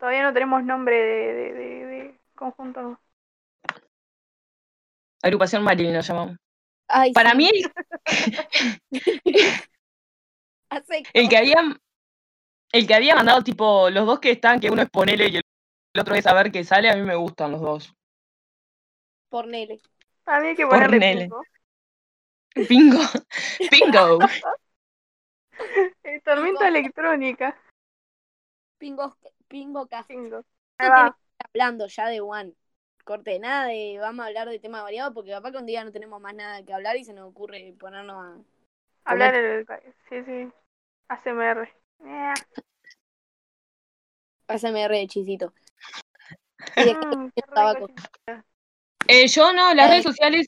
Todavía no tenemos nombre de, de, de, de conjunto. Agrupación Marilyn nos llamamos. Ay, Para sí. mí, el que había, el que había mandado, tipo, los dos que están, que uno es ponele y el otro es saber qué sale, a mí me gustan los dos. por Nele. A mí hay que ponerle. Bingo, bingo. Eh, tormenta electrónica. Pingo, pingo cast. Bingo. Esto Ahí tiene va. que estar hablando ya de One. Corte, nada de vamos a hablar de tema variado porque capaz que un día no tenemos más nada que hablar y se nos ocurre ponernos a. Hablar el. Sí, sí. ASMR. Eh, ASMR de chisito. Y de mm, sí. Eh, yo no, las Eh. redes sociales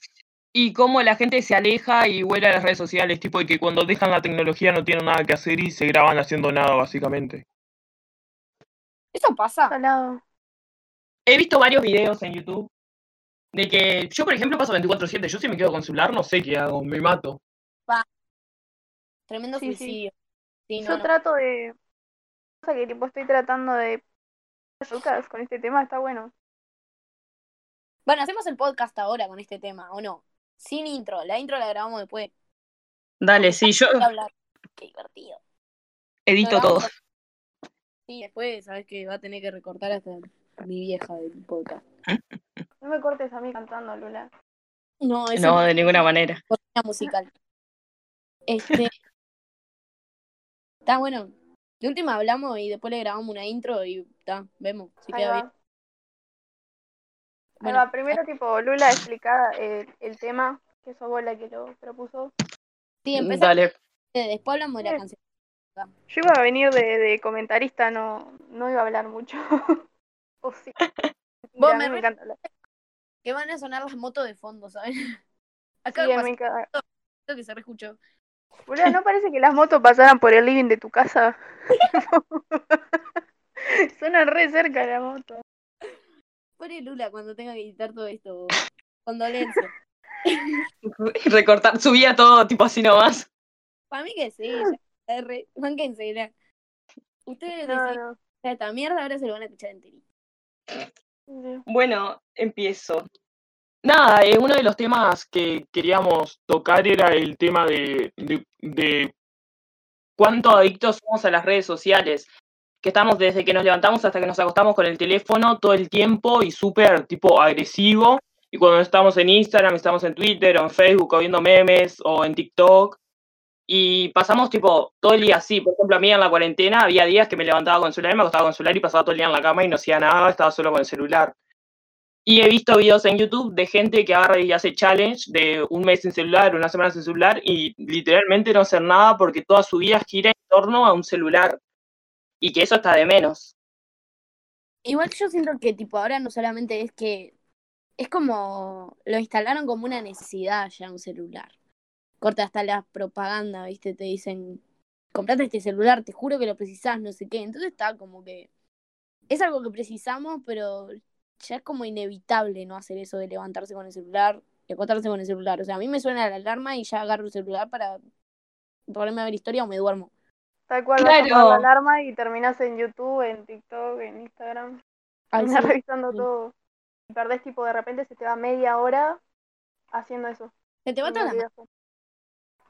y cómo la gente se aleja y vuela a las redes sociales, tipo de que cuando dejan la tecnología no tienen nada que hacer y se graban haciendo nada, básicamente. Eso pasa. Salado. He visto varios videos en YouTube de que yo, por ejemplo, paso 24/7, yo si me quedo con celular no sé qué hago, me mato. Tremendo Sí, suicidio. Sí, Yo no. trato de. O sea, que tipo estoy tratando de. Lucas, con este tema está bueno. Bueno, hacemos el podcast ahora con este tema, ¿o no? Sin intro. La intro la grabamos después. Dale, sí, yo. Qué divertido. edito todo. Sí, después sabes que va a tener que recortar hasta mi vieja del podcast. No me cortes a mí cantando, Lula. No, eso No, de ninguna manera. musical. Este. Está bueno. De última hablamos y después le grabamos una intro y está, vemos si Ahí queda va. bien. Bueno, va. Primero, tipo, Lula explica el, el tema, que sos vos la que lo propuso. sí, empezamos. Dale. Después hablamos de la canción. Yo iba a venir de, de comentarista, no, no iba a hablar mucho. o sí. Vos me me encanta hablar. Que van a sonar las motos de fondo, ¿sabes? Acá Sí, me encanta. que se reescuchó. Boluda, ¿no parece que las motos pasaran por el living de tu casa? Suena re cerca la moto. Pone Lula cuando tenga que editar todo esto. Condolencias. Recortar, subía todo tipo así nomás. Para mí que sí, ya, R, mánquense, la- Ustedes No, esta mierda ahora se lo van a escuchar enterito. Bueno, empiezo. Nada, eh, uno de los temas que queríamos tocar era el tema de, de, de cuánto adictos somos a las redes sociales. Que estamos desde que nos levantamos hasta que nos acostamos con el teléfono todo el tiempo y súper tipo agresivo. Y cuando estamos en Instagram, estamos en Twitter o en Facebook o viendo memes o en TikTok. Y pasamos tipo todo el día así. Por ejemplo, a mí en la cuarentena había días que me levantaba con el celular, me acostaba con el celular y pasaba todo el día en la cama y no hacía nada, estaba solo con el celular. Y he visto videos en YouTube de gente que agarra y hace challenge de un mes sin celular, una semana sin celular y literalmente no hacer nada porque toda su vida gira en torno a un celular. Y que eso está de menos. Igual yo siento que tipo ahora no solamente es que es como lo instalaron como una necesidad ya un celular. Corta hasta la propaganda, ¿viste? Te dicen, comprate este celular, te juro que lo precisás, no sé qué. Entonces está como que es algo que precisamos, pero ya es como inevitable no hacer eso de levantarse con el celular y acostarse con el celular. O sea, a mí me suena la alarma y ya agarro el celular para ponerme a ver historia o me duermo. Tal cual vas a Claro. la alarma y terminás en YouTube, en TikTok, en Instagram. Sí. revisando sí. todo. Y perdés tipo de repente se te va media hora haciendo eso. Se te va toda la,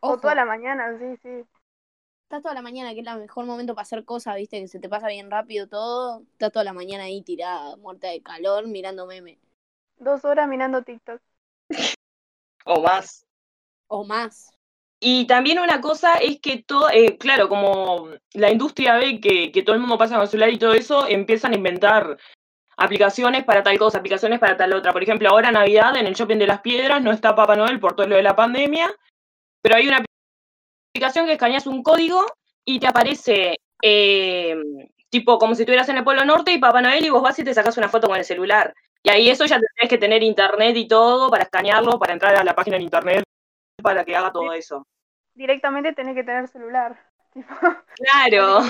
O toda la mañana, sí, sí. estás toda la mañana, que es el mejor momento para hacer cosas, viste, que se te pasa bien rápido todo. Estás toda la mañana ahí tirada, muerta de calor, mirando meme. Dos horas mirando TikTok. O más. O más. Y también una cosa es que todo, eh, claro, como la industria ve que, que todo el mundo pasa con el celular y todo eso, empiezan a inventar aplicaciones para tal cosa, aplicaciones para tal otra. Por ejemplo, ahora Navidad en el Shopping de las Piedras no está Papá Noel por todo lo de la pandemia, pero hay una aplicación que escaneas un código y te aparece eh, tipo como si estuvieras en el Polo Norte y Papá Noel y vos vas y te sacas una foto con el celular. Y ahí eso ya tenés que tener internet y todo para escanearlo, para entrar a la página en internet, para que haga todo eso. Directamente tenés que tener celular. Tipo, Claro.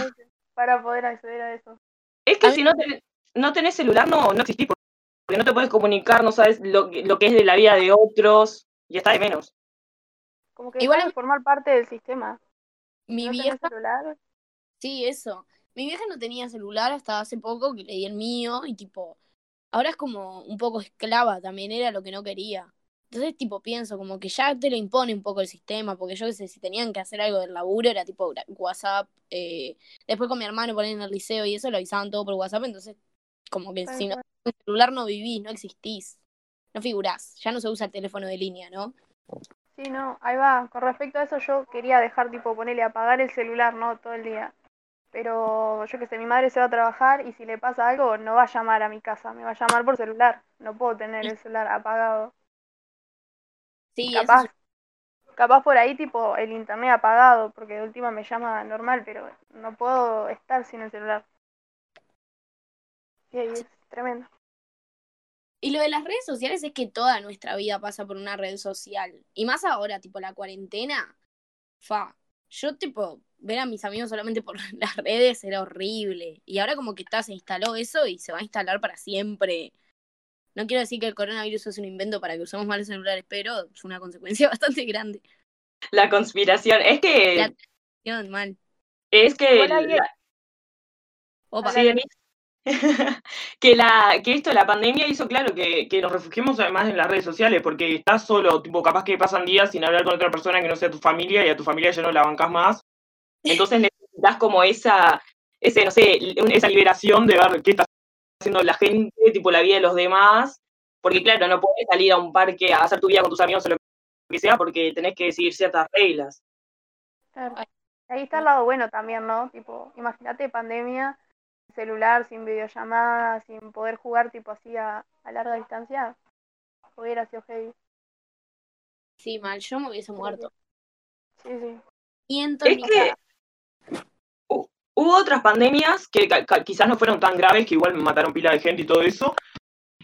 para poder acceder a eso. Es que si no tenés, no tenés celular, no, no existís, porque no te puedes comunicar, no sabes lo, que- lo que es de la vida de otros, y está de menos. Como que Igual a- formar parte del sistema. Mi no vieja, celular. sí, eso. mi vieja no tenía celular hasta hace poco que le di el mío y tipo, ahora es como un poco esclava, también era lo que no quería. Entonces, tipo, pienso como que ya te lo impone un poco el sistema, porque yo qué sé, si tenían que hacer algo del laburo, era tipo WhatsApp. Eh, después con mi hermano ponen en el liceo y eso lo avisaban todo por WhatsApp, entonces, como que si no el celular no vivís, no existís, no figurás, ya no se usa el teléfono de línea, ¿no? Sí, no, ahí va. Con respecto a eso, yo quería dejar, tipo, ponerle apagar el celular, ¿no? Todo el día. Pero yo qué sé, mi madre se va a trabajar y si le pasa algo, no va a llamar a mi casa, me va a llamar por celular. No puedo tener el celular apagado. Sí, capaz, capaz por ahí, tipo, el internet apagado, porque de última me llama normal, pero no puedo estar sin el celular. Y ahí es tremendo. Y lo de las redes sociales es que toda nuestra vida pasa por una red social. Y más ahora, tipo la cuarentena. Fa. Yo, tipo, ver a mis amigos solamente por las redes era horrible. Y ahora como que está, se instaló eso y se va a instalar para siempre. No quiero decir que el coronavirus es un invento para que usemos malos celulares, pero es una consecuencia bastante grande. La conspiración. Es que. La conspiración, mal. Es que. Opa. Sí. que la que esto la pandemia hizo claro que, que nos refugiemos además en las redes sociales porque estás solo tipo capaz que pasan días sin hablar con otra persona que no sea tu familia y a tu familia ya no la bancas más entonces necesitas como esa ese no sé esa liberación de ver qué está haciendo la gente tipo la vida de los demás porque claro no puedes salir a un parque a hacer tu vida con tus amigos o lo que sea porque tenés que seguir ciertas reglas Claro. Ahí está el lado bueno también, ¿no? Tipo, imagínate pandemia, celular, sin videollamadas, sin poder jugar tipo así a, a larga distancia. Hubiera sido heavy. Sí, mal, yo me hubiese muerto. Sí, sí. Siento en Es que hubo otras pandemias que quizás no fueron tan graves, que igual mataron pila de gente y todo eso,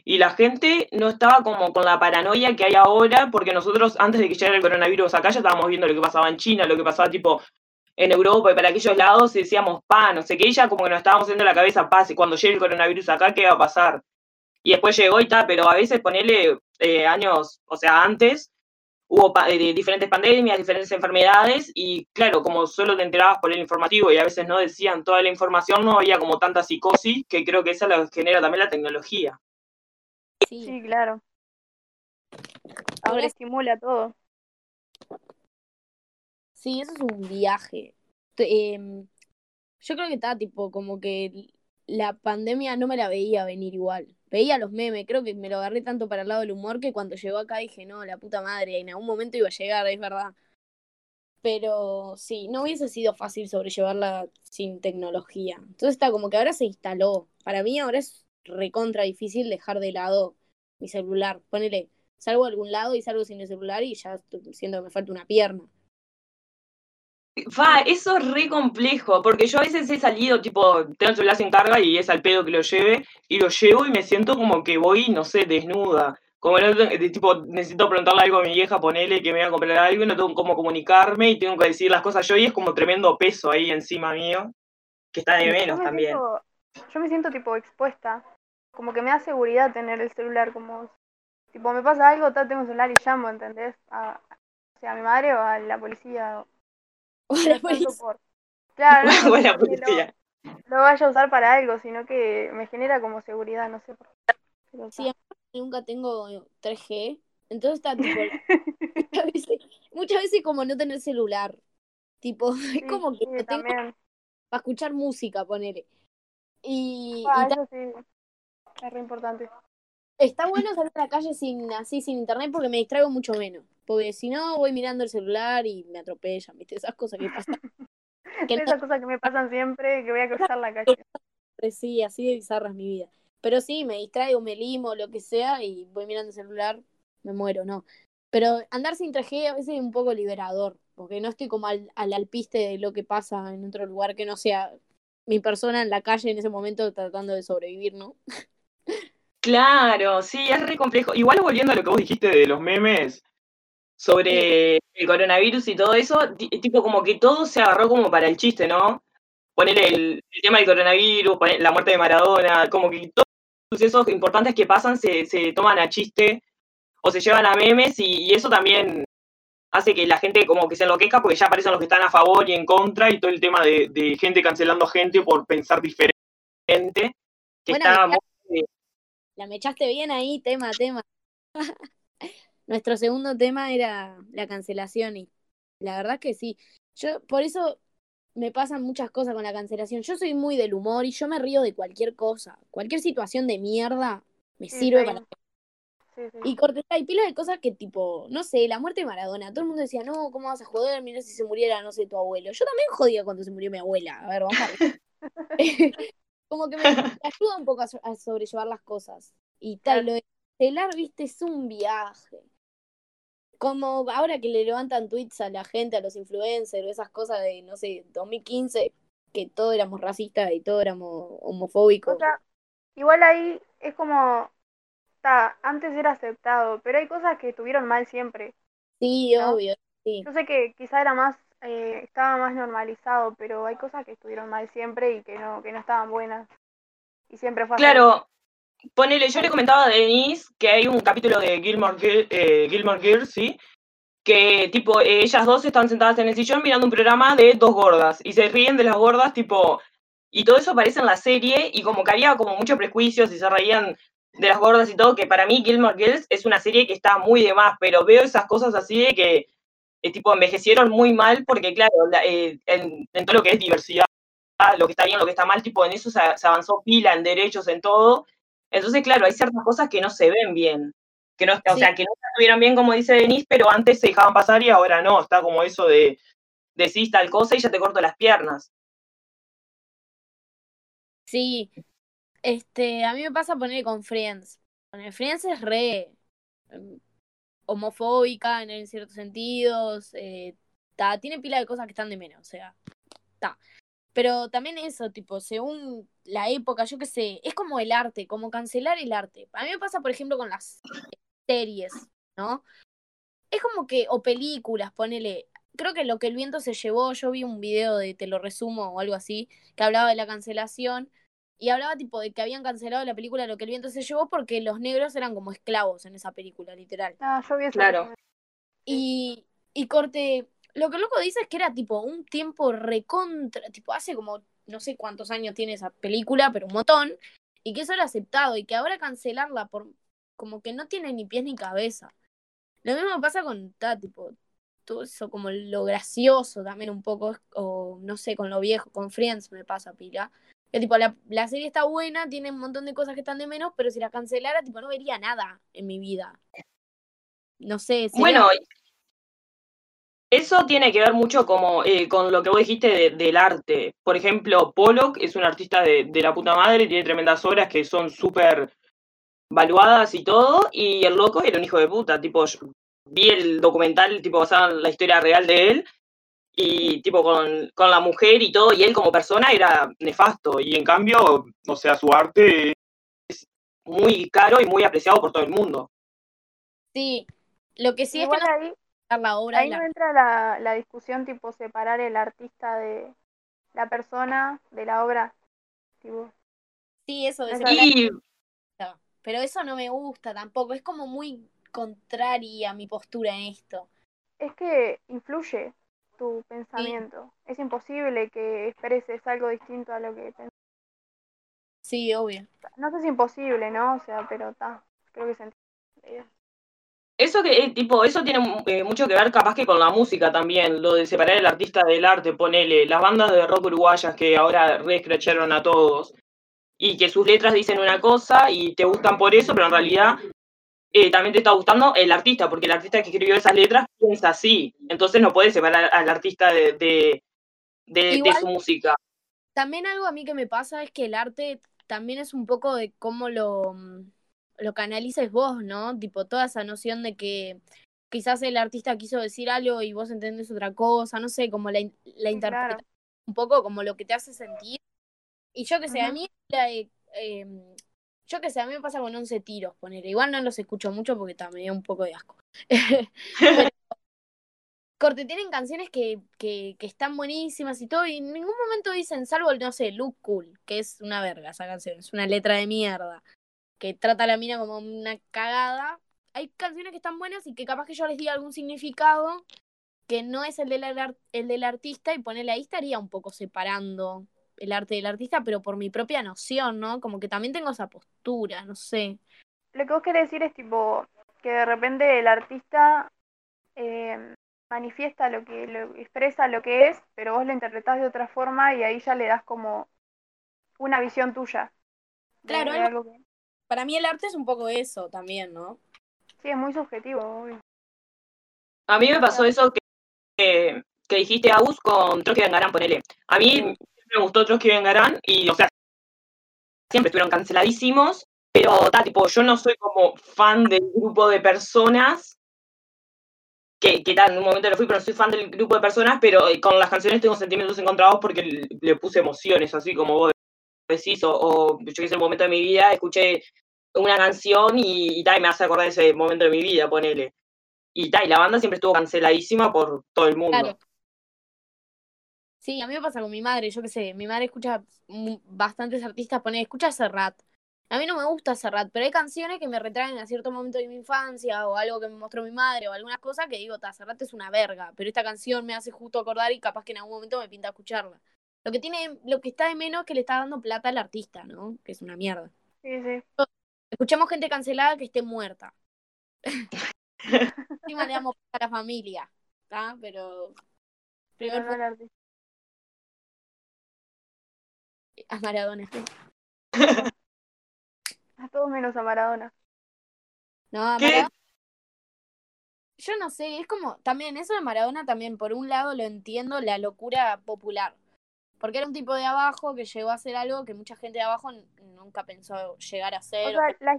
y la gente no estaba como con la paranoia que hay ahora, porque nosotros antes de que llegara el coronavirus acá ya estábamos viendo lo que pasaba en China, lo que pasaba tipo en Europa y para aquellos lados y decíamos, pa, no sé qué, ya como que nos estábamos haciendo la cabeza, pa, si cuando llegue el coronavirus acá, ¿qué va a pasar? Y después llegó y tal, pero a veces ponele eh, años, o sea, antes, hubo pa- eh, diferentes pandemias, diferentes enfermedades, y claro, como solo te enterabas por el informativo y a veces no decían toda la información, no había como tanta psicosis, que creo que esa que genera también la tecnología. Sí, Sí, claro. ahora estimula todo. Sí, eso es un viaje. Em, yo creo que está tipo como que la pandemia no me la veía venir igual. Veía los memes, creo que me lo agarré tanto para el lado del humor que cuando llegó acá dije, no, la puta madre, en algún momento iba a llegar, es verdad. Pero sí, no hubiese sido fácil sobrellevarla sin tecnología. Entonces está como que ahora se instaló. Para mí ahora es recontra difícil dejar de lado mi celular. Ponele, salgo a algún lado y salgo sin el celular y ya siento que me falta una pierna. Fa, eso es re complejo, porque yo a veces he salido, tipo, tengo el celular sin carga y es al pedo que lo lleve, y lo llevo y me siento como que voy, no sé, desnuda. Como no, tipo, necesito preguntarle algo a mi vieja, ponele que me voy a comprar algo y no tengo cómo comunicarme y tengo que decir las cosas yo y es como tremendo peso ahí encima mío, que está de menos me también. siento, yo me siento tipo expuesta. Como que me da seguridad tener el celular como tipo me pasa algo, tengo un celular y llamo, ¿entendés? A, o sea, a mi madre o a la policía. O No la policía. Claro, no lo- vaya a usar para algo, sino que me genera como seguridad, no sé por qué. Pero Sí, nunca tengo 3G. Entonces está tipo. muchas, veces, muchas veces como no tener celular. Tipo, es como que sí, lo tengo también. para escuchar música, ponele. Y, Ah, y ta- eso sí, es re importante. está bueno salir a la calle sin así, sin internet, porque me distraigo mucho menos. Porque si no, voy mirando el celular y me atropellan, ¿viste? Esas cosas que pasan. Que no- Esas cosas que me pasan siempre, que voy a cruzar la calle. Sí, así de bizarra es mi vida. Pero sí, me distraigo, me limo, lo que sea, y voy mirando el celular, me muero, ¿no? Pero andar sin 3G a veces es un poco liberador, porque no estoy como al, al alpiste de lo que pasa en otro lugar que no sea mi persona en la calle en ese momento tratando de sobrevivir, ¿no? Claro, sí, es re complejo. Igual volviendo a lo que vos dijiste de los memes sobre el coronavirus y todo eso, ti- tipo como que todo se agarró como para el chiste, ¿no? Poner el, el tema del coronavirus, poner la muerte de Maradona, como que todos los sucesos importantes que pasan se, se toman a chiste o se llevan a memes y, y eso también hace que la gente como que se enloquezca porque ya aparecen los que están a favor y en contra y todo el tema de, de gente cancelando gente por pensar diferente. Que Bueno, está me muy- La me echaste bien ahí, tema, tema. Nuestro segundo tema era la cancelación y la verdad que sí. Yo, por eso me pasan muchas cosas con la cancelación. Yo soy muy del humor y yo me río de cualquier cosa. Cualquier situación de mierda me Sí, sirve para... Sí. Y corté, hay pilas de cosas que tipo, no sé, la muerte de Maradona. Todo el mundo decía, no, ¿cómo vas a joder? Mira si se muriera, no sé, tu abuelo. Yo también jodía cuando se murió mi abuela. A ver, vamos a ver. Como que me, me ayuda un poco a, so- a sobrellevar las cosas. Y tal, Claro. lo de cancelar, viste, es un viaje. Como ahora que le levantan tweets a la gente, a los influencers, esas cosas de, no sé, 2015, que todos éramos racistas y todos éramos homofóbicos. O sea, igual ahí es como, está, antes era aceptado, pero hay cosas que estuvieron mal siempre. sí, ¿no? obvio, sí. Yo sé que quizá era más, eh, estaba más normalizado, pero hay cosas que estuvieron mal siempre y que no, que no estaban buenas. Y siempre fue así. Ponele, yo le comentaba a Denise que hay un capítulo de Gilmore, eh, Gilmore Girls, ¿sí? Que tipo, eh, ellas dos están sentadas en el sillón mirando un programa de dos gordas y se ríen de las gordas, tipo, y todo eso aparece en la serie y como que había como muchos prejuicios y se reían de las gordas y todo, que para mí Gilmore Girls es una serie que está muy de más, pero veo esas cosas así de que eh, tipo envejecieron muy mal porque claro, la- eh, en, en todo lo que es diversidad, lo que está bien, lo que está mal, tipo en eso se, se avanzó pila, en derechos, en todo. Entonces, claro, hay ciertas cosas que no se ven bien, que no, o Sí. sea, que no estuvieran bien como dice Denise, pero antes se dejaban pasar y ahora no, está como eso de decís tal cosa y ya te corto las piernas. Sí, este, a mí me pasa poner con Friends. Con Friends es re em, homofóbica en, en ciertos sentidos, eh, ta, tiene pila de cosas que están de menos, o sea, está. Pero también eso, tipo, según la época, yo qué sé, es como el arte, como cancelar el arte. A mí me pasa, por ejemplo, con las series, ¿no? Es como que, o películas, ponele, creo que lo que el viento se llevó, yo vi un video de Te lo resumo o algo así, que hablaba de la cancelación y hablaba tipo de que habían cancelado la película Lo que el viento se llevó porque los negros eran como esclavos en esa película, literal. Ah, yo vi esa Claro. Y, y corte, lo que el loco dice es que era tipo un tiempo recontra, tipo hace como no sé cuántos años tiene esa película, pero un montón, y que eso era aceptado y que ahora cancelarla por como que no tiene ni pies ni cabeza. Lo mismo pasa con, ta, tipo, todo eso como lo gracioso también un poco, o no sé, con lo viejo, con Friends me pasa pila. Que tipo, la, la serie está buena, tiene un montón de cosas que están de menos, pero si la cancelara, tipo, no vería nada en mi vida. No sé, sería- Bueno, eso tiene que ver mucho como, eh, con lo que vos dijiste de- del arte. Por ejemplo, Pollock es un artista de, de la puta madre, tiene tremendas obras que son súper valuadas y todo, y el loco era un hijo de puta, tipo, yo vi el documental tipo basado en la historia real de él, y tipo con, con la mujer y todo, y él como persona era nefasto, y en cambio, o sea, su arte es muy caro y muy apreciado por todo el mundo. Sí, lo que sí Igual es que no ahí, la obra ahí no la... entra la, la discusión tipo separar el artista de la persona de la obra. Tipo, Sí, eso de separar, Y pero eso no me gusta tampoco, es como muy contraria a mi postura en esto. es que influye tu pensamiento. Es imposible que expreses algo distinto a lo que pensás. Sí, obvio. No sé si imposible, ¿no? O sea, pero está. Creo que se. Eso que, eh, tipo, eso tiene eh, mucho que ver capaz que con la música también, lo de separar el artista del arte, ponele, las bandas de rock uruguayas que ahora reescracharon a todos, y que sus letras dicen una cosa y te gustan por eso, pero en realidad eh, también te está gustando el artista, porque el artista que escribió esas letras piensa así, entonces no puedes separar al artista de, de, de- su música. También algo a mí que me pasa es que el arte también es un poco de cómo lo, mm, lo canalices vos, ¿no? Tipo, toda esa noción de que quizás el artista quiso decir algo y vos entendés otra cosa, no sé, como la, la Sí, interpretación, claro. un poco como lo que te hace sentir. Y yo que sé, a mí, la, eh, em, yo que sé, a mí me pasa con 11 tiros, poner. Igual no los escucho mucho porque también me da un poco de asco. Pero, corte, tienen canciones que, que, que están buenísimas y todo, y en ningún momento dicen, salvo, no sé, Look Cool, que es una verga esa canción, es una letra de mierda, que trata a la mina como una cagada. hay canciones que están buenas y que capaz que yo les diga algún significado que no es el del, el del artista y ponerle ahí estaría un poco separando el arte del artista, pero por mi propia noción, ¿no? Como que también tengo esa postura, no sé. Lo que vos querés decir es tipo que de repente el artista eh, manifiesta lo que lo expresa lo que es, pero vos lo interpretás de otra forma y ahí ya le das como una visión tuya. Claro, algo- algo que Para mí el arte es un poco eso también, ¿no? sí es muy subjetivo, obvio. A mí me pasó eso que, que, que dijiste, Agus, con Trotsky Vengarán, ponele. A mí Sí. me gustó Trotsky Vengarán y, o sea, siempre estuvieron canceladísimos, pero, ta, tipo, yo no soy como fan del grupo de personas que, que tal, en un momento lo fui, pero no soy fan del grupo de personas, pero eh, con las canciones tengo sentimientos encontrados porque le, le puse emociones, así como vos decís, o, yo que sé, un momento de mi vida escuché una canción y, y y me hace acordar ese momento de mi vida, ponele. Y tal, y la banda siempre estuvo canceladísima por todo el mundo. Sí, a mí me pasa con mi madre, yo qué sé, mi madre escucha bastantes artistas, pone, escucha Serrat. A mí no me gusta Serrat, pero hay canciones que me retraen a cierto momento de mi infancia o algo que me mostró mi madre o algunas cosas que digo, ta, Serrat es una verga, pero esta canción me hace justo acordar y capaz que en algún momento me pinta escucharla. Lo que tiene, lo que está de menos es que le está dando plata al artista, ¿no? Que es una mierda. Sí, sí. Escuchemos gente cancelada que esté muerta. Encima le damos plata a la familia, ¿está? Pero primero no el artista. a Maradona. A todos menos a Maradona. No, a ¿Qué? Maradona. Yo no sé, es como, también eso de Maradona también, por un lado lo entiendo, la locura popular. Porque era un tipo de abajo que llegó a hacer algo que mucha gente de abajo nunca pensó llegar a O hacer. la-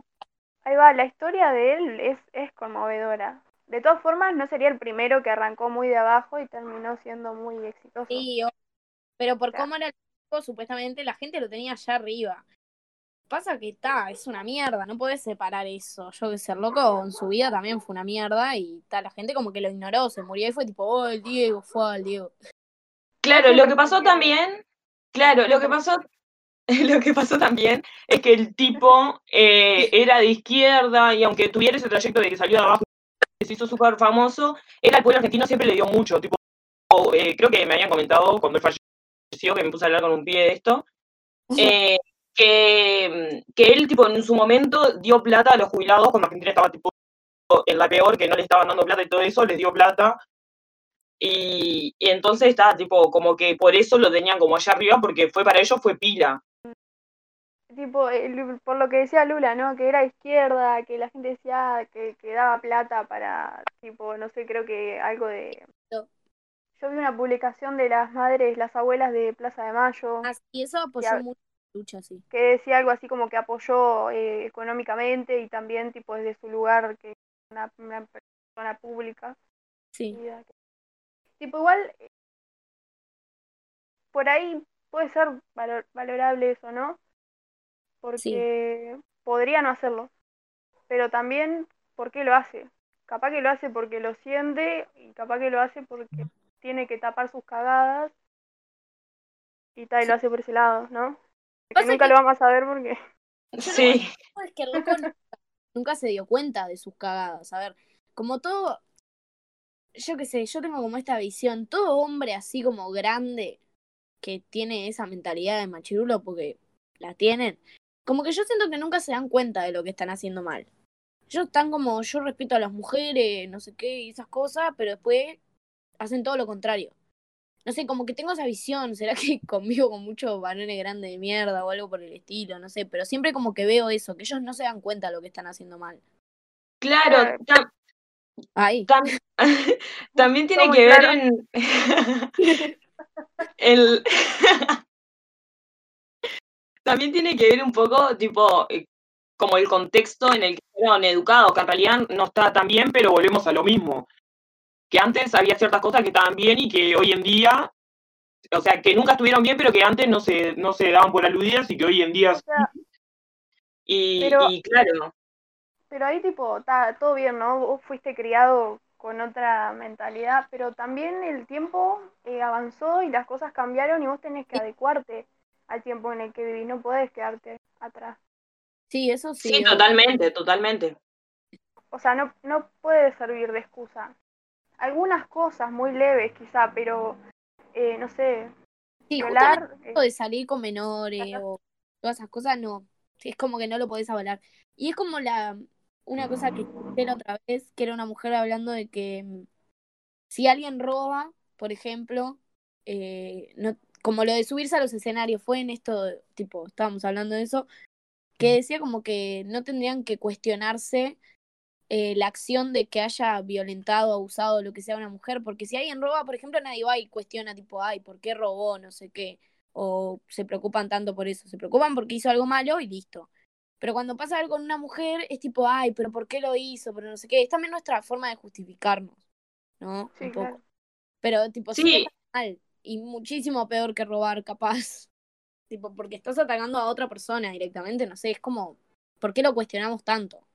ahí va, la historia de él es, es conmovedora. De todas formas, no sería el primero que arrancó muy de abajo y terminó siendo muy exitoso. Sí, pero por cómo era el tipo, supuestamente la gente lo tenía allá arriba. Pasa que está, es una mierda, no podés separar eso. Yo que ser loco en su vida también fue una mierda y tal, la gente como que lo ignoró, se murió y fue tipo, oh, el Diego, fue al Diego. Claro, lo que pasó también, claro, lo que pasó, lo que pasó también es que el tipo eh, era de izquierda y aunque tuviera ese trayecto de que salió de abajo y se hizo súper famoso, era el pueblo argentino siempre le dio mucho, tipo, eh, creo que me habían comentado cuando él falleció, que me puse a hablar con un pie de esto, eh, que, que él, tipo, en su momento dio plata a los jubilados cuando Argentina estaba, tipo, en la peor, que no le estaban dando plata y todo eso, les dio plata. Y, y entonces está, tipo, como que por eso lo tenían como allá arriba, porque fue para ellos fue pila. Tipo, el- por lo que decía Lula, ¿no? Que era izquierda, que la gente decía que, que daba plata para, tipo, no sé, creo que algo de... No. Yo vi una publicación de las madres, las abuelas de Plaza de Mayo, Ah, y eso apoyó mucho la lucha, sí. que decía algo así como que apoyó eh, económicamente y también, tipo, desde su lugar, que es una, una persona pública. Sí. que- Tipo, igual, eh, por ahí puede ser valor- valorable eso, ¿no? Porque podría no hacerlo. Pero también, ¿por qué lo hace? Capaz que lo hace porque lo siente y capaz que lo hace porque tiene que tapar sus cagadas y tal, y lo hace por ese lado, ¿no? Que nunca que- lo vamos a saber porque... Sí, No, es que el loco nunca, nunca se dio cuenta de sus cagadas. A ver, como todo, yo qué sé, yo tengo como esta visión, todo hombre así como grande que tiene esa mentalidad de machirulo porque la tienen, como que yo siento que nunca se dan cuenta de lo que están haciendo mal. Ellos están como, yo respeto a las mujeres, no sé qué, y esas cosas, pero después hacen todo lo contrario. No sé, como que tengo esa visión, ¿será que convivo con muchos varones grandes de mierda o algo por el estilo? No sé, pero siempre como que veo eso, que ellos no se dan cuenta de lo que están haciendo mal. claro, Ahí. tam- también tiene que ver claro. en el también tiene que ver un poco, tipo, eh, como el contexto en el que fueron educados, que en realidad no está tan bien, pero volvemos a lo mismo. Que antes había ciertas cosas que estaban bien y que hoy en día, o sea, que nunca estuvieron bien, pero que antes no se, no se daban por aludidas y que hoy en día O sea, sí. Y, pero- y claro, Pero ahí tipo, está todo bien, ¿no? Vos fuiste criado con otra mentalidad, pero también el tiempo eh, avanzó y las cosas cambiaron y vos tenés que adecuarte al tiempo en el que vivís, no podés quedarte atrás. Sí, eso sí. sí, totalmente, totalmente. o sea, no, no puede servir de excusa. Algunas cosas muy leves quizá, pero eh, no sé, Sí, justamente eh, de salir con menores o todas esas cosas, no. Es como que no lo podés avalar. Y es como la una cosa que escuché la otra vez, que era una mujer hablando de que mm, si alguien roba, por ejemplo, eh, no, como lo de subirse a los escenarios, fue en esto, tipo, estábamos hablando de eso, que decía como que no tendrían que cuestionarse eh, la acción de que haya violentado, abusado, lo que sea una mujer, porque si alguien roba, por ejemplo, nadie va y cuestiona tipo, ay, ¿por qué robó? No sé qué, o se preocupan tanto por eso, se preocupan porque hizo algo malo y listo. Pero cuando pasa algo con una mujer es tipo, ay, pero ¿por qué lo hizo? Pero no sé qué, es también nuestra forma de justificarnos, ¿no? Sí, Un poco. claro. Pero tipo, sí, Sí. está mal y muchísimo peor que robar, capaz. Tipo, porque estás atacando a otra persona directamente, no sé, es como, ¿por qué lo cuestionamos tanto?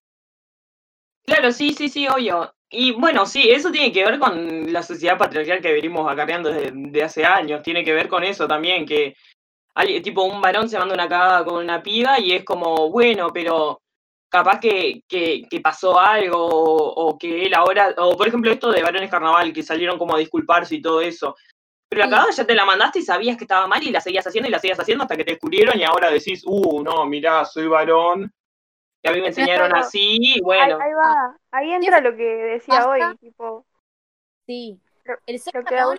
Claro, sí, sí, sí, obvio. Y bueno, sí, eso tiene que ver con la sociedad patriarcal que venimos acarreando desde, de hace años. Tiene que ver con eso también, que hay, tipo un varón se manda una cagada con una piba y es como, bueno, pero capaz que, que, que pasó algo o, o que él ahora, o por ejemplo esto de varones carnaval, que salieron como a disculparse y todo eso. Pero la cagada ya te la mandaste y sabías que estaba mal y la seguías haciendo y la seguías haciendo hasta que te descubrieron y ahora decís, uh, no, mirá, soy varón. Y a mí me enseñaron Claro. así y bueno. ahí va, ahí entra lo que decía hoy, tipo, Sí. Lo- El soy que varón,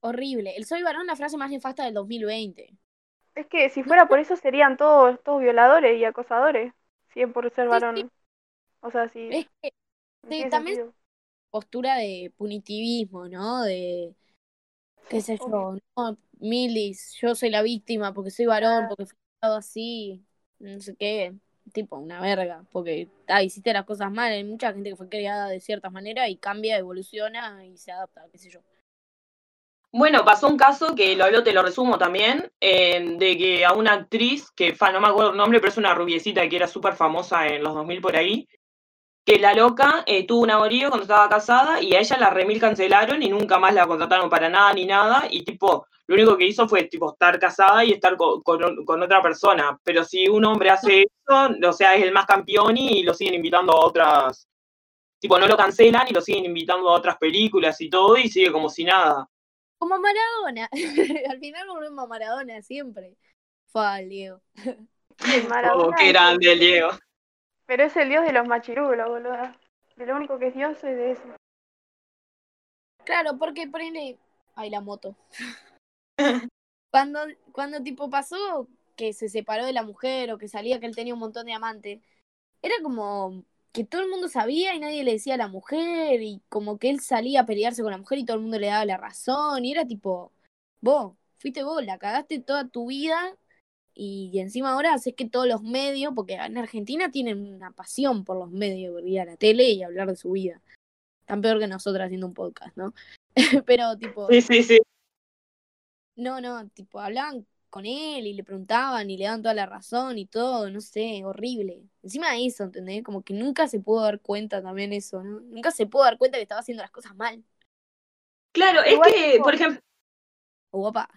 horrible. El soy varón, la frase más nefasta del 2020. Es que si fuera por eso serían todos, todos violadores y acosadores, si por ser varón. sí. O sea, sí, Es que sí, también- sentido. postura de punitivismo, ¿no? De, qué sé yo, no, milis, yo soy la víctima porque soy varón, Ah. porque fui criado así, no sé qué, tipo una verga, porque ah, hiciste las cosas mal, hay mucha gente que fue criada de cierta manera y cambia, evoluciona y se adapta, qué sé yo. Bueno, pasó un caso que lo te lo resumo también, de que a una actriz, que no me acuerdo el nombre, pero es una rubiecita que era súper famosa en los 2000 por ahí, que la loca eh, tuvo un amorío cuando estaba casada y a ella la remil cancelaron y nunca más la contrataron para nada ni nada y tipo, lo único que hizo fue tipo estar casada y estar co- con, con otra persona. Pero si un hombre hace eso, o sea, es el más campeón y lo siguen invitando a otras, tipo, no lo cancelan y lo siguen invitando a otras películas y todo y sigue como si nada. Como Maradona, al final volvemos a Maradona siempre. Fue al Diego. Oh, qué grande el Diego. Pero es el dios de los machirulos, boludo. De lo único que es dios es de eso. Claro, porque ponele. Ay, la moto. cuando, cuando tipo pasó que se separó de la mujer o que salía que él tenía un montón de amantes, era como que todo el mundo sabía y nadie le decía a la mujer y como que él salía a pelearse con la mujer y todo el mundo le daba la razón y era tipo, vos, fuiste vos, la cagaste toda tu vida y, y encima ahora haces que todos los medios, porque en Argentina tienen una pasión por los medios, por ir a la tele y hablar de su vida. Tan peor que nosotras haciendo un podcast, ¿no? Pero tipo, Sí, sí, sí. no, no, tipo, hablaban con él y le preguntaban y le daban toda la razón y todo, no sé, horrible. Encima de eso, ¿entendés? Como que nunca se pudo dar cuenta también eso, ¿no? Nunca se pudo dar cuenta que estaba haciendo las cosas mal. Claro, es Igual, que, tipo, por ejemplo, O guapa.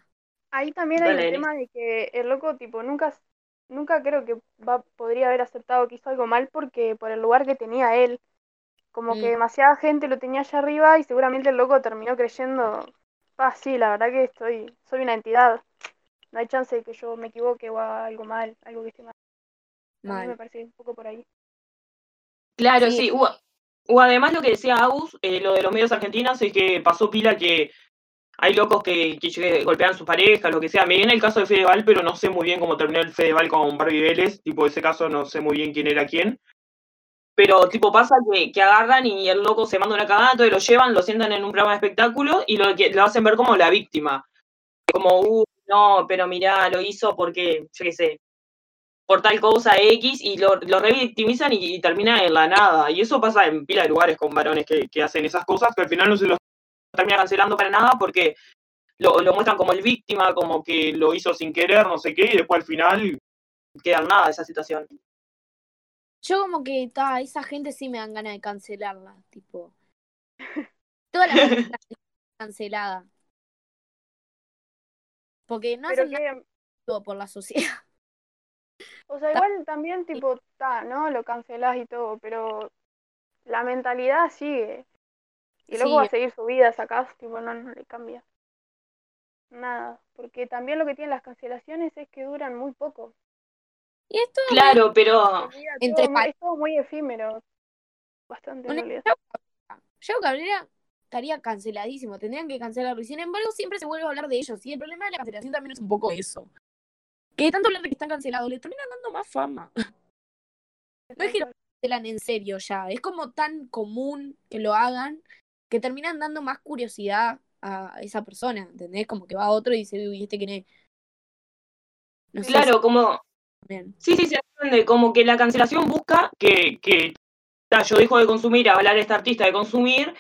Ahí también hay Denis. tema de que el loco, tipo, nunca, nunca creo que va, podría haber aceptado que hizo algo mal porque por el lugar que tenía él. Como que Mm. demasiada gente lo tenía allá arriba y seguramente el loco terminó creyendo, ah, sí, la verdad que estoy, soy una entidad. No hay chance de que yo me equivoque o haga algo mal, algo que esté mal. A mí me parece un poco por ahí. claro, Sí. sí. O, o además lo que decía Agus, eh, lo de los medios argentinos, es que pasó pila que hay locos que, que golpean a sus parejas, lo que sea. Me viene el caso de Fedeval, pero no sé muy bien cómo terminó el Fedeval con Barbie Vélez. Tipo, ese caso no sé muy bien quién era quién. Pero, tipo, pasa que, que agarran y el loco se manda una cagada, entonces lo llevan, lo sientan en un programa de espectáculo y lo, que- lo hacen ver como la víctima. Como, uh, no, pero mirá, lo hizo porque, yo qué sé, por tal cosa X y lo, lo revictimizan y, termina en la nada. Y eso pasa en pila de lugares con varones que, que hacen esas cosas que al final no se los termina cancelando para nada porque lo, lo muestran como el víctima, como que lo hizo sin querer, no sé qué, y después al final queda nada de esa situación. Yo como que, ta, esa gente sí me dan ganas de cancelarla, tipo. Toda la gente está cancelada. Porque no hacen nada por la sociedad. o sea, igual también, tipo, está, ¿no? Lo cancelás y todo, pero la mentalidad sigue. Y luego va a seguir su vida, sacás, tipo, no, no le cambia nada. Porque también lo que tienen las cancelaciones es que duran muy poco. Y esto Claro, pero Entre todo, es todo muy efímero. Bastante en realidad. Yao Cabrera estaría canceladísimo, tendrían que cancelarlo. Y sin embargo, siempre se vuelve a hablar de ellos. Y el problema de la cancelación también es un poco eso. Que de tanto hablar de que están cancelados, les terminan dando más fama. No es que lo cancelan en serio ya. Es como tan común que lo hagan que terminan dando más curiosidad a esa persona. ¿Entendés? Como que va otro y dice, uy, ¿este quién es? No claro, como también. Sí, sí, se entiende. Como que la cancelación busca que, que yo dejo de consumir, hablar a esta artista de consumir,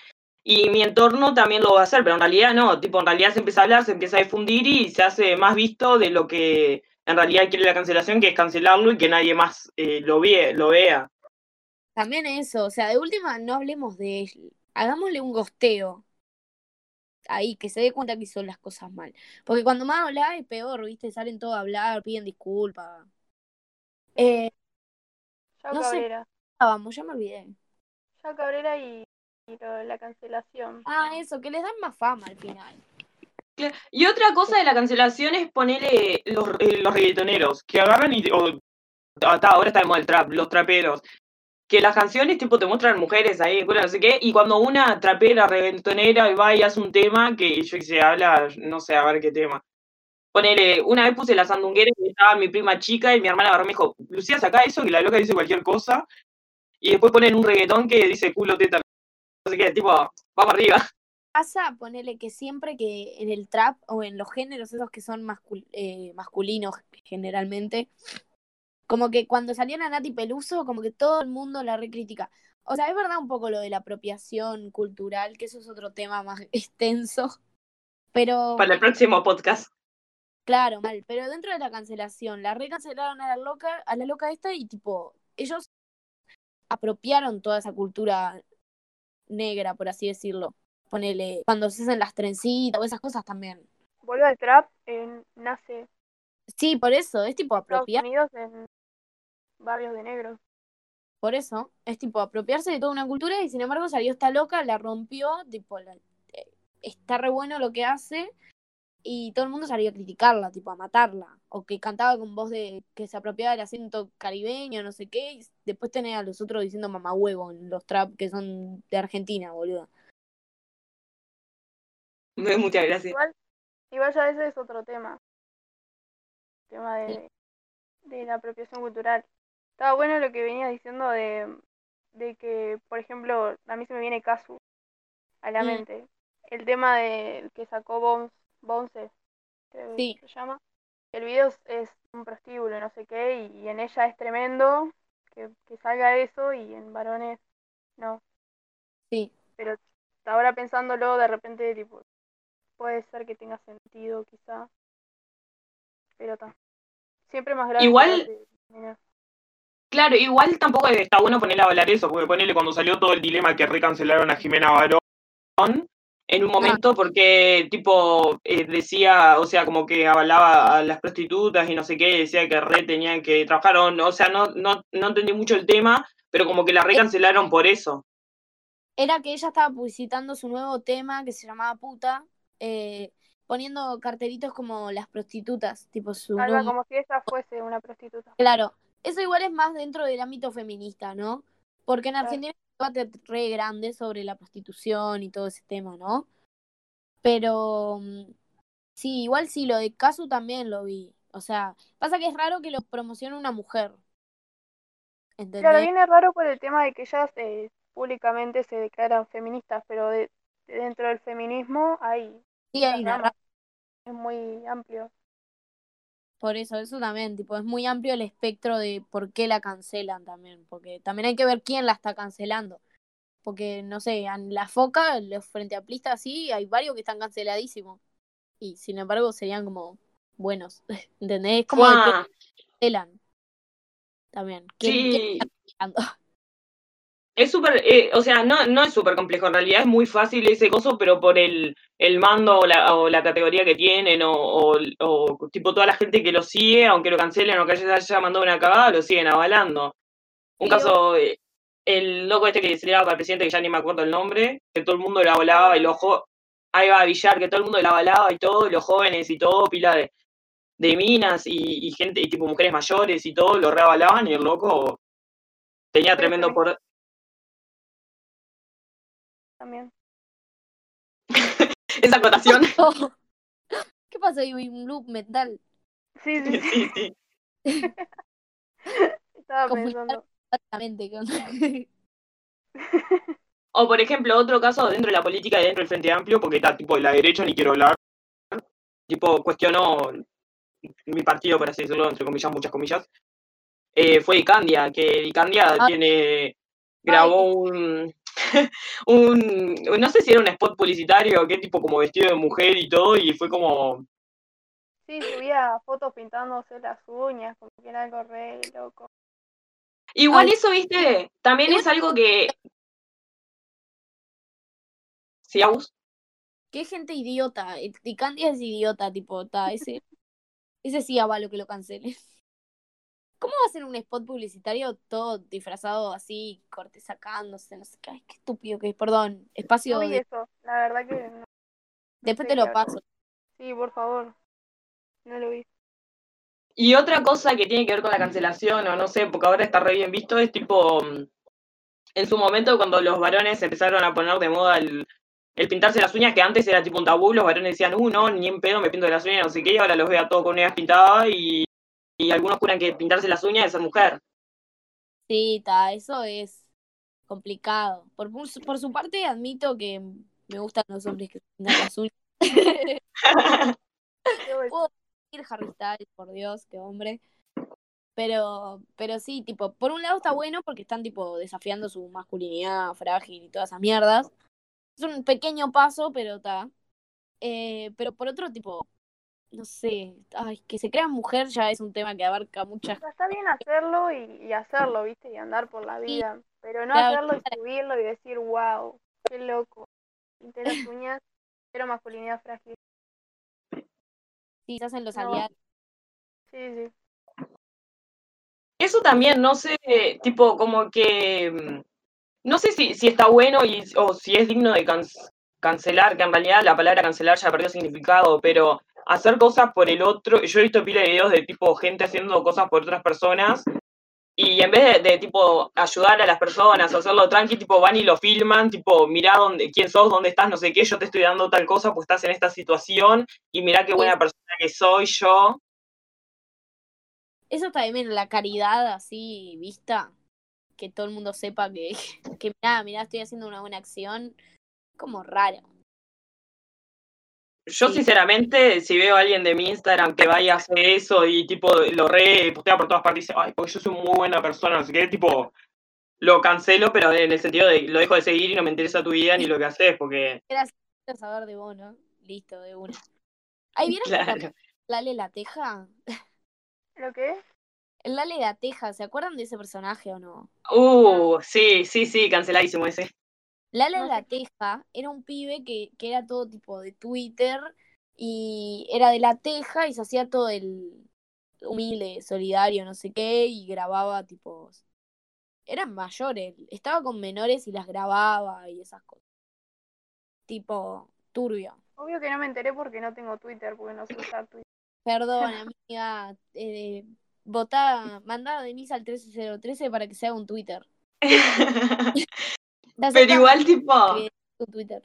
y mi entorno también lo va a hacer, pero en realidad no, tipo, en realidad se empieza a hablar, se empieza a difundir y se hace más visto de lo que en realidad quiere la cancelación, que es cancelarlo y que nadie más eh, lo, ve, lo vea. También eso, o sea, de última no hablemos de él. Hagámosle un gosteo. Ahí, que se dé cuenta que hizo las cosas mal. Porque cuando más habla es peor, ¿viste? Salen todos a hablar, piden disculpas. Eh, Yao no sé. Cabrera. ah, vamos, ya me olvidé. Yao Cabrera y, lo- la cancelación. Ah, eso, que les dan más fama al final. Y otra cosa de la cancelación es ponerle los, eh, los reggaetoneros, que agarran y. o- hasta ahora está de moda el trap, los traperos. Que las canciones, tipo, te muestran mujeres ahí, bueno, no sé qué, y cuando una trapera reggaetonera va y hace un tema, que yo que sé, habla, no sé, a ver qué tema. Ponele, una vez puse la sandunguera y estaba mi prima chica y mi hermana agarró y me dijo, Lucía, saca eso, que la loca dice cualquier cosa. Y después ponen un reggaetón que dice culo, teta, sé qué, tipo, vamos arriba. Pasa, ponele que siempre que en el trap o en los géneros esos que son mascul- eh, masculinos generalmente, como que cuando salían a Nati Peluso, como que todo el mundo la recritica. O sea, es verdad un poco lo de la apropiación cultural, que eso es otro tema más extenso, pero Para el próximo podcast. claro, mal, pero dentro de la cancelación, la recancelaron a la loca, a la loca esta y tipo, ellos apropiaron toda esa cultura negra, por así decirlo. Ponele, cuando se hacen las trencitas o esas cosas también. Vuelve al trap, en, nace Sí, por eso, es tipo en Estados apropiar, Unidos en barrios de negros. por eso, es tipo apropiarse de toda una cultura y sin embargo salió esta loca, la rompió, tipo, la- eh, está re bueno lo que hace y todo el mundo salió a criticarla, tipo a matarla, o que cantaba con voz de que se apropiaba del acento caribeño, no sé qué, y después tenés a los otros diciendo mamá huevo en los trap que son de Argentina, boludo. Muchas gracias. Igual, igual ya ese es otro tema. El tema de, de la apropiación cultural. Estaba bueno lo que venías diciendo de, de que, por ejemplo, a mí se me viene Casu a la Mm. mente. El tema de que sacó Bones, Bones creo que Sí. se llama. El video es, un prostíbulo, no sé qué, y, en ella es tremendo que, que salga eso y en varones no. Sí, Pero ahora pensándolo, de repente, tipo, puede ser que tenga sentido, quizá. Pero está. Siempre más grave. Igual- que Claro, igual tampoco está bueno ponerle a hablar eso, porque ponerle cuando salió todo el dilema que recancelaron a Jimena Barón en un momento porque tipo eh, decía, o sea, como que avalaba a las prostitutas y no sé qué, decía que re tenían que trabajar, o, no- o sea, no, no, no entendí mucho el tema, pero como que la recancelaron por eso. era que ella estaba publicitando su nuevo tema que se llamaba Puta, eh, poniendo cartelitos como las prostitutas, tipo su va, nombre. como si ella fuese una prostituta. Claro, eso igual es más dentro del ámbito feminista, ¿no? Porque en. Argentina debate re grande sobre la prostitución y todo ese tema, ¿no? Pero mm, sí, igual sí, lo de Casu también lo vi. O sea, pasa que es raro que lo promocione una mujer. ¿Entendés? Claro, viene raro por el tema de que ellas eh, públicamente se declaran feministas, pero de, de dentro del feminismo hay sí, hay una. Es muy amplio. Por eso, eso también, tipo, es muy amplio el espectro de por qué la cancelan también, porque también hay que ver quién la está cancelando. Porque, no sé, en la foca, los frente amplistas sí, hay varios que están canceladísimos. Y sin embargo serían como buenos, ¿entendés? Es como que cancelan también. ¿Quién, quién sí, está cancelando? Es súper, eh, o sea, no, no es súper complejo, en realidad es muy fácil ese coso, pero por el, el mando o la, o la categoría que tienen, o, o, o tipo toda la gente que lo sigue, aunque lo cancelen o que haya, haya mandado una cagada, lo siguen avalando. Un caso, eh, el loco este que se tiraba para el presidente, que ya ni me acuerdo el nombre, que todo el mundo la avalaba y los ahí va a Villar, que todo el mundo la avalaba y todo, y los jóvenes y todo, pila de, de minas y, y gente, y tipo mujeres mayores y todo, lo reavalaban y el loco tenía tremendo sí. También. esa acotación. ¿Qué pasó? Hay un loop mental. Sí, sí, sí. sí, sí. Estaba pensando. Exactamente. ¿qué onda? O por ejemplo, otro caso dentro de la política y dentro del Frente Amplio, porque está tipo de la derecha, ni quiero hablar, tipo cuestionó mi partido, por así decirlo, entre comillas, muchas comillas, eh, fue Icandia, que Icandia Ah. tiene, grabó un, un, no sé si era un spot publicitario, o qué tipo como vestido de mujer y todo, y fue como, Sí, subía fotos pintándose las uñas, como que era algo re loco. igual Ay. eso, viste, también es algo que... ¿Sí, Agus? Qué gente idiota. Y y Candia es idiota, tipo, ta, ese. Ese sí avalo que lo cancele. ¿Cómo va a ser un spot publicitario todo disfrazado así, corte sacándose, no sé qué? Ay, qué estúpido que es. Perdón, espacio No vi de... eso, la verdad que no. Después sé te lo paso. Sí, por favor. No lo vi. Y otra cosa que tiene que ver con la cancelación, o no sé, porque ahora está re bien visto, es tipo, mm, en su momento cuando los varones empezaron a poner de moda el, el pintarse las uñas, que antes era tipo un tabú, los varones decían, uh, no, ni en pedo me pinto las uñas, no sé qué, y ahora los veo a todos con uñas pintadas, y, y algunos juran que pintarse las uñas es ser mujer. Sí, ta, eso es complicado. Por, por su- parte, admito que me gustan los hombres que pintan las uñas. Puedo decir Harry Styles, por Dios, qué hombre. Pero, pero sí, tipo, por un lado está bueno porque están tipo desafiando su masculinidad frágil y todas esas mierdas. Es un pequeño paso, pero está. Eh, pero por otro, tipo, no sé, ay, que se crea mujer ya es un tema que abarca muchas O sea, está bien hacerlo y, y hacerlo, ¿viste? Y andar por la vida. Pero no Claro, hacerlo y subirlo y decir, wow, qué loco. Pinté las uñas, pero masculinidad frágil. sí, se hacen los No. aliados. Sí, sí. Eso también, no sé, tipo, como que, mm, no sé si, si está bueno y, o si es digno de can- cancelar, que en realidad la palabra cancelar ya perdió significado, pero hacer cosas por el otro, yo he visto pila de videos de tipo gente haciendo cosas por otras personas y en vez de, de, tipo ayudar a las personas, hacerlo tranqui, tipo van y lo filman, tipo mirá dónde, quién sos, dónde estás, no sé qué, yo te estoy dando tal cosa, pues estás en esta situación y mirá qué buena persona que soy yo. Eso también, la caridad así vista, que todo el mundo sepa que, que mirá, mirá, estoy haciendo una buena acción, como raro. Yo Sí. sinceramente, si veo a alguien de mi Instagram que vaya a hacer eso y tipo lo re postea por todas partes y dice, ay, porque yo soy muy buena persona, no sé qué, tipo, lo cancelo, pero en el sentido de lo dejo de seguir y no me interesa tu vida ni lo que haces, porque, Gracias saber de vos, ¿no? Listo, de una. ¿Ahí vieron claro. Lale la Teja? ¿Lo qué? El Lale la Teja, ¿se acuerdan de ese personaje o no? Uh, sí, sí, sí, canceladísimo ese. Lale No la. Teja era un pibe que, que era todo tipo de Twitter y era de la Teja y se hacía todo el humilde, solidario, no sé qué, y grababa tipo. Eran mayores, estaba con menores y las grababa y esas cosas. Tipo, turbio. Obvio que no me enteré porque no tengo Twitter, porque no sé usar Twitter. Perdón, amiga. Eh, votá, mandá a Denise al 13013 para que se haga un Twitter. Pero igual, tipo, Twitter.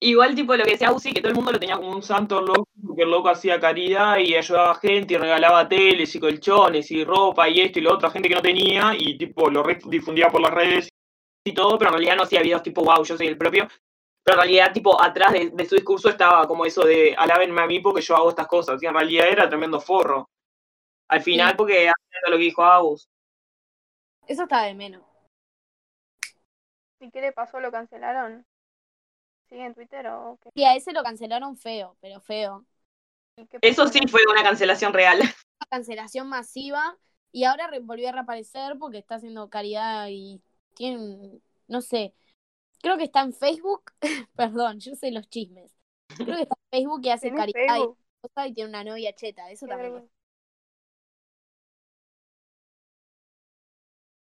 igual, tipo, lo que decía Uzi, que todo el mundo lo tenía como un santo loco, porque el loco hacía caridad y ayudaba a gente y regalaba teles y colchones y ropa y esto y lo otro a gente que no tenía y, tipo, lo difundía por las redes y todo, pero en realidad no hacía videos tipo, wow, yo soy el propio. Pero en realidad, tipo, atrás de, de su discurso estaba como eso de, alábenme a mí porque yo hago estas cosas. Y en realidad era tremendo forro. Al final, Sí. porque hacía lo que dijo Agus. Eso está de menos. ¿Y qué le pasó? ¿Lo cancelaron? ¿Sigue en Twitter o qué? Y a ese lo cancelaron feo, pero feo. ¿Y qué Eso sí fue una cancelación real. Una cancelación masiva y ahora volvió a reaparecer porque está haciendo caridad y tiene, no sé, creo que está en Facebook. Perdón, yo sé los chismes. Creo que está en Facebook y hace ¿Tenés caridad Facebook? y cosas y tiene una novia cheta. Eso también.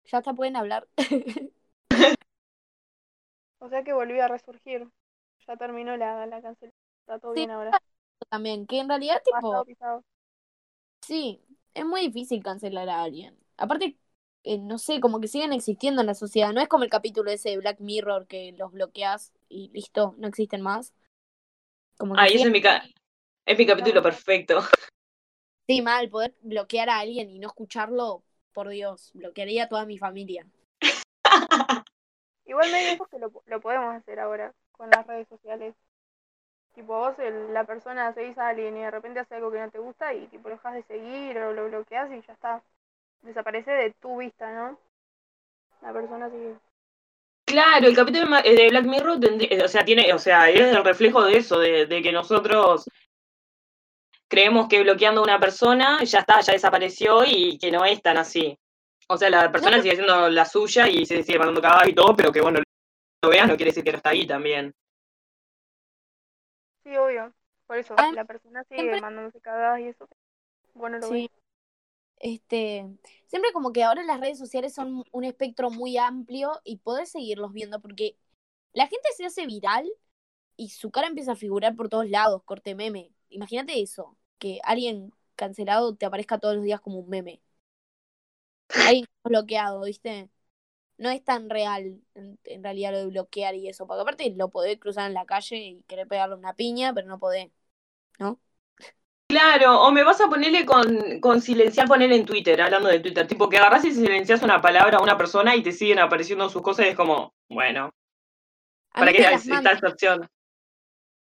Ya hasta pueden hablar. O sea que volvió a resurgir. Ya terminó la, la cancelación. Está todo Sí. bien ahora. También, que en realidad, Pasado, tipo, pisado. sí, es muy difícil cancelar a alguien. Aparte, eh, no sé, como que siguen existiendo en la sociedad. No es como el capítulo ese de Black Mirror que los bloqueas y listo, no existen más. Como que Ahí ese siguen- es mi, ca- es mi capítulo perfecto. Sí, mal, poder bloquear a alguien y no escucharlo, por Dios, bloquearía a toda mi familia. Igual medio eso que lo, lo podemos hacer ahora con las redes sociales. Tipo, vos, la persona, seguís a alguien y de repente hace algo que no te gusta y tipo lo dejas de seguir o lo bloqueas y ya está. Desaparece de tu vista, ¿no? La persona sigue. Claro, el capítulo ma- eh, de Black Mirror, eh, o sea, tiene, o sea, es el reflejo de eso, de, de que nosotros creemos que bloqueando a una persona ya está, ya desapareció y que no es tan así. O sea, la persona No. sigue haciendo la suya y se sigue mandando cagadas y todo, pero que bueno, lo veas no quiere decir que no está ahí también. Sí, obvio. Por eso, Ah, la persona sigue siempre- mandándose cagadas y eso. Bueno, lo Sí. Este, siempre como que ahora las redes sociales son un espectro muy amplio y podés seguirlos viendo porque la gente se hace viral y su cara empieza a figurar por todos lados, corte meme. Imagínate eso, que alguien cancelado te aparezca todos los días como un meme. Alguien bloqueado, ¿viste? No es tan real en, en realidad lo de bloquear y eso, porque aparte lo podés cruzar en la calle y querer pegarle una piña, pero no podés. Claro, o me vas a ponerle con, con silenciar, ponerle en Twitter, hablando de Twitter, tipo que agarras y silencias una palabra a una persona y te siguen apareciendo sus cosas y es como, bueno, A ¿para qué esta opción?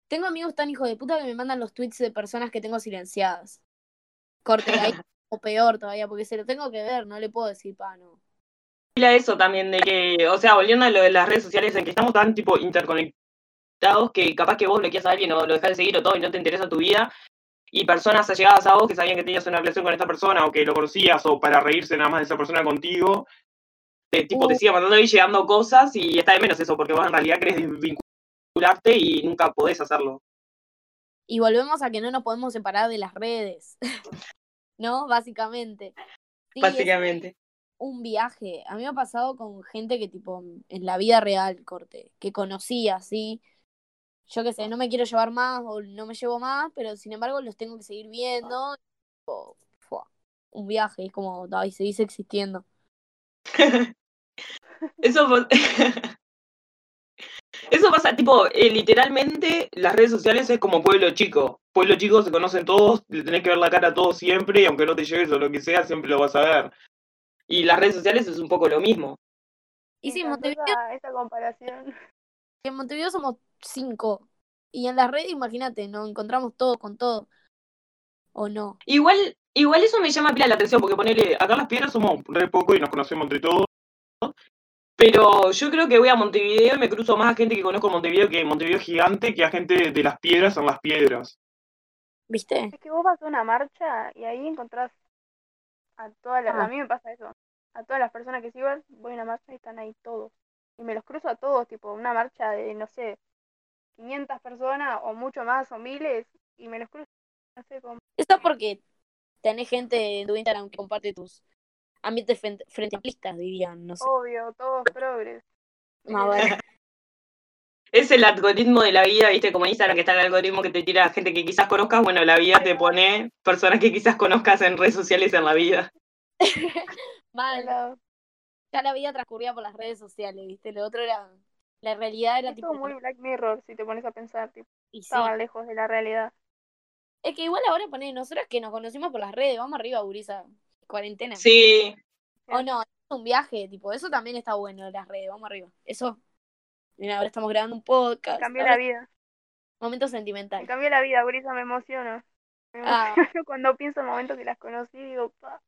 Tengo amigos tan hijos de puta que me mandan los tweets de personas que tengo silenciadas. Corte ahí, o peor todavía, porque se lo tengo que ver, no le puedo decir pa, no. a eso también, de que, o sea, volviendo a lo de las redes sociales, en que estamos tan tipo interconectados que capaz que vos bloqueas a alguien o lo dejas de seguir o todo y no te interesa tu vida, y personas allegadas a vos que sabían que tenías una relación con esta persona o que lo conocías o para reírse nada más de esa persona contigo, te, tipo, te sigue mandando y llegando cosas y está de menos eso, porque vos en realidad querés vincularte y nunca podés hacerlo. Y volvemos a que no nos podemos separar de las redes. ¿No? Básicamente. Sí, Básicamente. un viaje. A mí me ha pasado con gente que, tipo, en la vida real, corte, que conocía, ¿sí? Yo qué sé, no me quiero llevar más o no me llevo más, pero sin embargo los tengo que seguir viendo. Un viaje, es como, ay, seguís existiendo. Eso Eso pasa, tipo, eh, literalmente las redes sociales es como pueblo chico. Pueblo chico se conocen todos, le tenés que ver la cara a todos siempre, y aunque no te lleves o lo que sea, siempre lo vas a ver. Y las redes sociales es un poco lo mismo. Y sí, Montevideo, esa, comparación. en Montevideo somos cinco. Y en las redes, imagínate, nos encontramos todos con todo. ¿O no? Igual, igual eso me llama pila la atención, porque ponele, acá en las piedras somos re poco y nos conocemos entre todos. Pero yo creo que voy a Montevideo y me cruzo más a gente que conozco en Montevideo que Montevideo gigante que a gente de las piedras en las piedras. ¿Viste? Es que vos vas a una marcha y ahí encontrás a todas las... Ah. A mí me pasa eso. A todas las personas que sigo, voy a una marcha y están ahí todos. Y me los cruzo a todos, tipo, una marcha de, no sé, 500 personas o mucho más o miles y me los cruzo. No sé cómo. Eso es porque tenés gente en tu Instagram que comparte tus ambientes frente, frente amplistas, dirían, no sé. Obvio, todos progres. Más vale. Es el algoritmo de la vida, viste, como en Instagram que está el algoritmo que te tira gente que quizás conozcas, bueno, la vida te pone personas que quizás conozcas en redes sociales en la vida. Mal. Hola. Ya la vida transcurría por las redes sociales, ¿viste? Lo otro era. La realidad era Es tipo. todo muy Black Mirror si te pones a pensar, tipo, Y sí. estaban lejos de la realidad. Es que igual ahora poné, nosotras que nos conocimos por las redes, vamos arriba, Gurisa. Cuarentena. Sí, O no, es un viaje, tipo, eso también está bueno de las redes, vamos arriba. Eso. Mira, ahora estamos grabando un podcast. Me cambió ahora- la vida. Momento Me sentimental. cambió la vida, Brisa, me emociono. Me Ah. emociono cuando pienso en el momento que las conocí, digo, pa.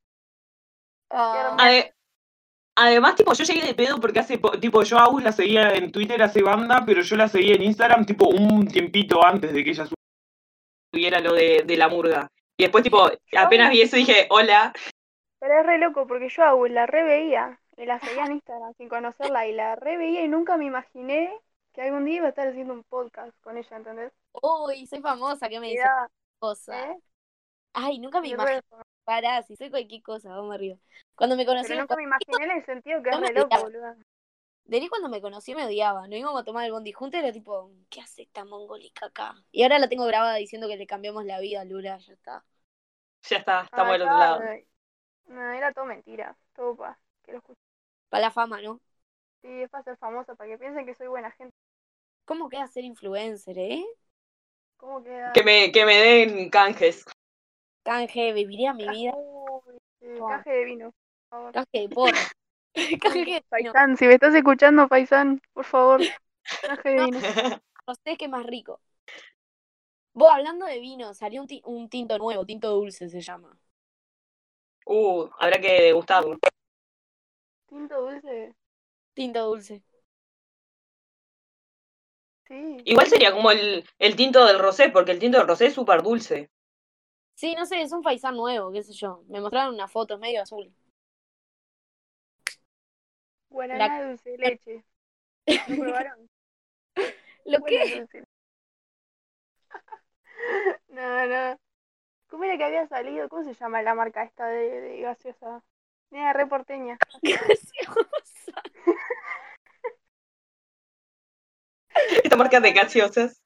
Ah, Ade- además, tipo, yo llegué de pedo porque hace, po- tipo, yo a Agus la seguía en Twitter hace banda, pero yo la seguía en Instagram, tipo, un tiempito antes de que ella subiera lo de, de la murga. Y después, tipo, apenas vi eso dije, hola. Pero es re loco porque yo a Agus la reveía y la seguía en Instagram sin conocerla y la reveía y nunca me imaginé que algún día iba a estar haciendo un podcast con ella, ¿entendés? Uy, soy famosa, ¿qué me dices? Cosa. ¿eh? Ay, nunca me imaginé. re- Pará, si soy cualquier cosa, vamos arriba. Cuando me conocí, Pero nunca me imaginé en el sentido que es No me re loco, boludo. Denis cuando me conocí me odiaba. Nos íbamos a tomar el bondi juntos y era tipo, ¿qué hace esta mongólica acá? Y ahora la tengo grabada diciendo que le cambiamos la vida a Lula, ya está. Ya está, estamos Ah, del otro lado. No, era todo mentira. Todo pa. Que lo escuché. Para la fama, ¿no? Sí, es para ser famosa, para que piensen que soy buena gente. ¿Cómo queda ser influencer, eh? ¿Cómo queda? Que me, que me den canjes. Canje, viviría mi vida. Uy, sí, caje de vino. Por favor. Canje de porro. Canje de. Paisán, si me estás escuchando, Paisán, por favor. Caje de vino. No sé qué es más rico. Vos, hablando de vino, salió un, ti- un tinto nuevo, tinto dulce se llama. Uh, habrá que degustarlo. Tinto dulce. Tinto dulce. Sí. Igual sería como el, el tinto del rosé, porque el tinto del rosé es súper dulce. Sí, no sé, es un faisán nuevo, qué sé yo. Me mostraron una foto, es medio azul. Guaraná de dulce de leche. ¿Lo probaron? ¿Lo qué? dulce. no, no. ¿Cómo era que había salido? ¿Cómo se llama la marca esta de, de gaseosa? Mira, re porteña. Gaseosa. Esta marca de gaseosas.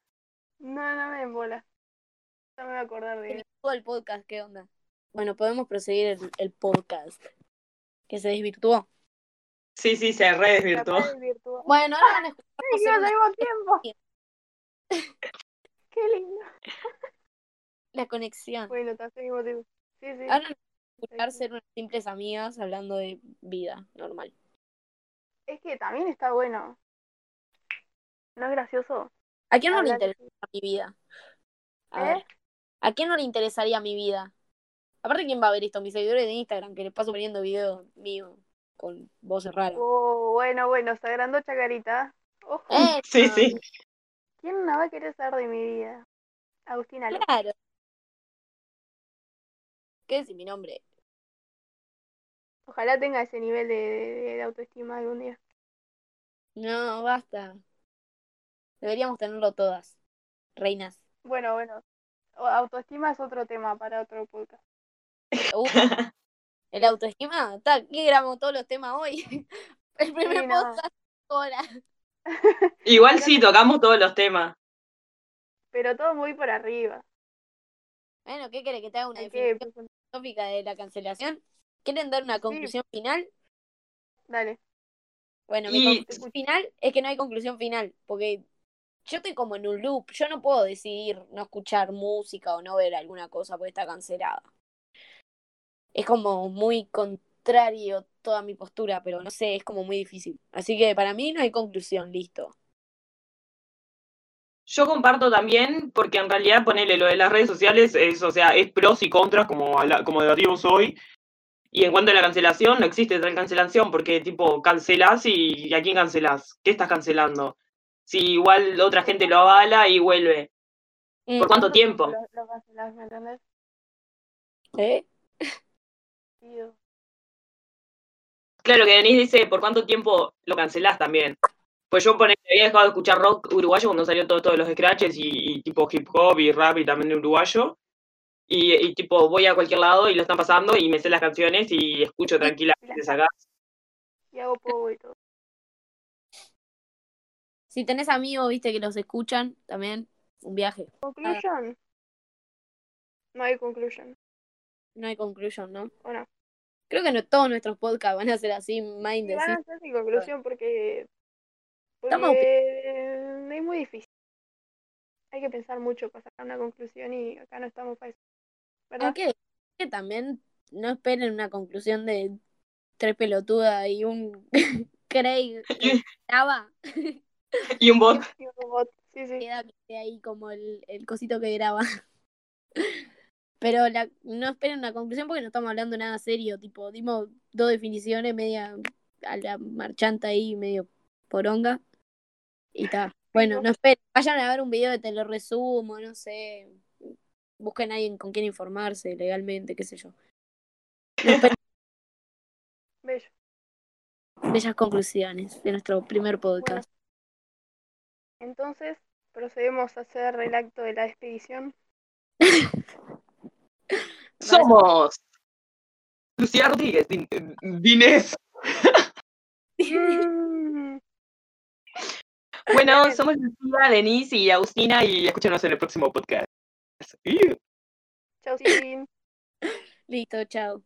No, no me den bola. No me voy a acordar de Todo el podcast, ¿qué onda? Bueno, podemos proseguir el, el podcast. Que se desvirtuó. Sí, sí, se re desvirtuó. Bueno, ahora van a escuchar ¡Ay, que hacer al una- mismo tiempo! ¡Qué lindo! la conexión. Bueno, está tiempo. Sí, sí. Ahora ser unas simples amigas hablando de vida normal. Es que también está bueno. ¿No es gracioso? ¿A quién no le Hablar de- interesa mi vida? A ¿Eh? ver, ¿a quién no le interesaría mi vida? Aparte, ¿quién va a ver esto? Mis seguidores de Instagram, que les paso poniendo videos míos con voces raras. Oh, bueno, bueno, se agrandó Chacarita. Ojo. ¡Eh! Sí, sí. ¿Quién no va a querer saber de mi vida? Agustina López. Claro. ¿Qué es mi nombre? Ojalá tenga ese nivel de, de- de autoestima algún día. No, basta. Deberíamos tenerlo todas. Reinas. Bueno, bueno. O- Autoestima es otro tema para otro podcast. Uh, el autoestima. Ta, ¿Qué grabamos todos los temas hoy? El primer Sí, no. podcast ahora. Igual sí, tocamos todos los temas. Pero todo muy por arriba. Bueno, ¿qué quiere que te haga una definición filosófica de la cancelación? ¿Quieren dar una conclusión final? Dale. Bueno, mi Y- conclusión final es que no hay conclusión final, porque yo estoy como en un loop, yo no puedo decidir no escuchar música o no ver alguna cosa porque está cancelada. Es como muy contrario toda mi postura, pero no sé, es como muy difícil. Así que para mí no hay conclusión, listo. Yo comparto también, porque en realidad ponerle lo de las redes sociales es, o sea, es pros y contras como, como debatimos hoy. Y en cuanto a la cancelación, no existe tal cancelación, porque tipo, cancelás y, ¿y a quién cancelás? ¿Qué estás cancelando? Si igual otra gente lo avala y vuelve. Mm, ¿Por cuánto tiempo? Lo, lo cancelás, ¿me entendés? ¿eh? Tío. Claro que Denise dice, ¿por cuánto tiempo lo cancelás también? Pues yo había dejado de escuchar rock uruguayo cuando salió todo, todos los scratches y, y tipo hip hop y rap y también de uruguayo. Y, y tipo, voy a cualquier lado y lo están pasando y me sé las canciones y escucho tranquilamente acá. Y hago poco y todo. Si tenés amigos, viste, que los escuchan, también, un viaje. Conclusion. No hay conclusion. No hay conclusion, ¿no? ¿O no? Creo que no todos nuestros podcasts van a ser así, Sí, mind van a ser sin conclusión porque, Estamos porque es muy difícil. Hay que pensar mucho para sacar una conclusión y acá no estamos para eso. ¿Verdad? Aunque que también no esperen una conclusión de tres pelotudas y un Craig que graba, Y un bot. Y un robot. Sí, sí. queda ahí como el, el cosito que graba. Pero la, no esperen una conclusión porque no estamos hablando nada serio, tipo, dimos dos definiciones media a la marchanta ahí, medio poronga. Y está. Bueno, no esperen, vayan a ver un video de te lo resumo, no sé. Busquen a alguien con quien informarse legalmente, qué sé yo. Bello. bellas conclusiones de nuestro primer podcast. Entonces, procedemos a hacer el acto de la expedición. Somos Lucía Rodríguez, Din- Dinés. Mm. Bueno, somos Lucía, Denise y Agustina y escúchanos en el próximo podcast. Chau, Sin. Listo, chao.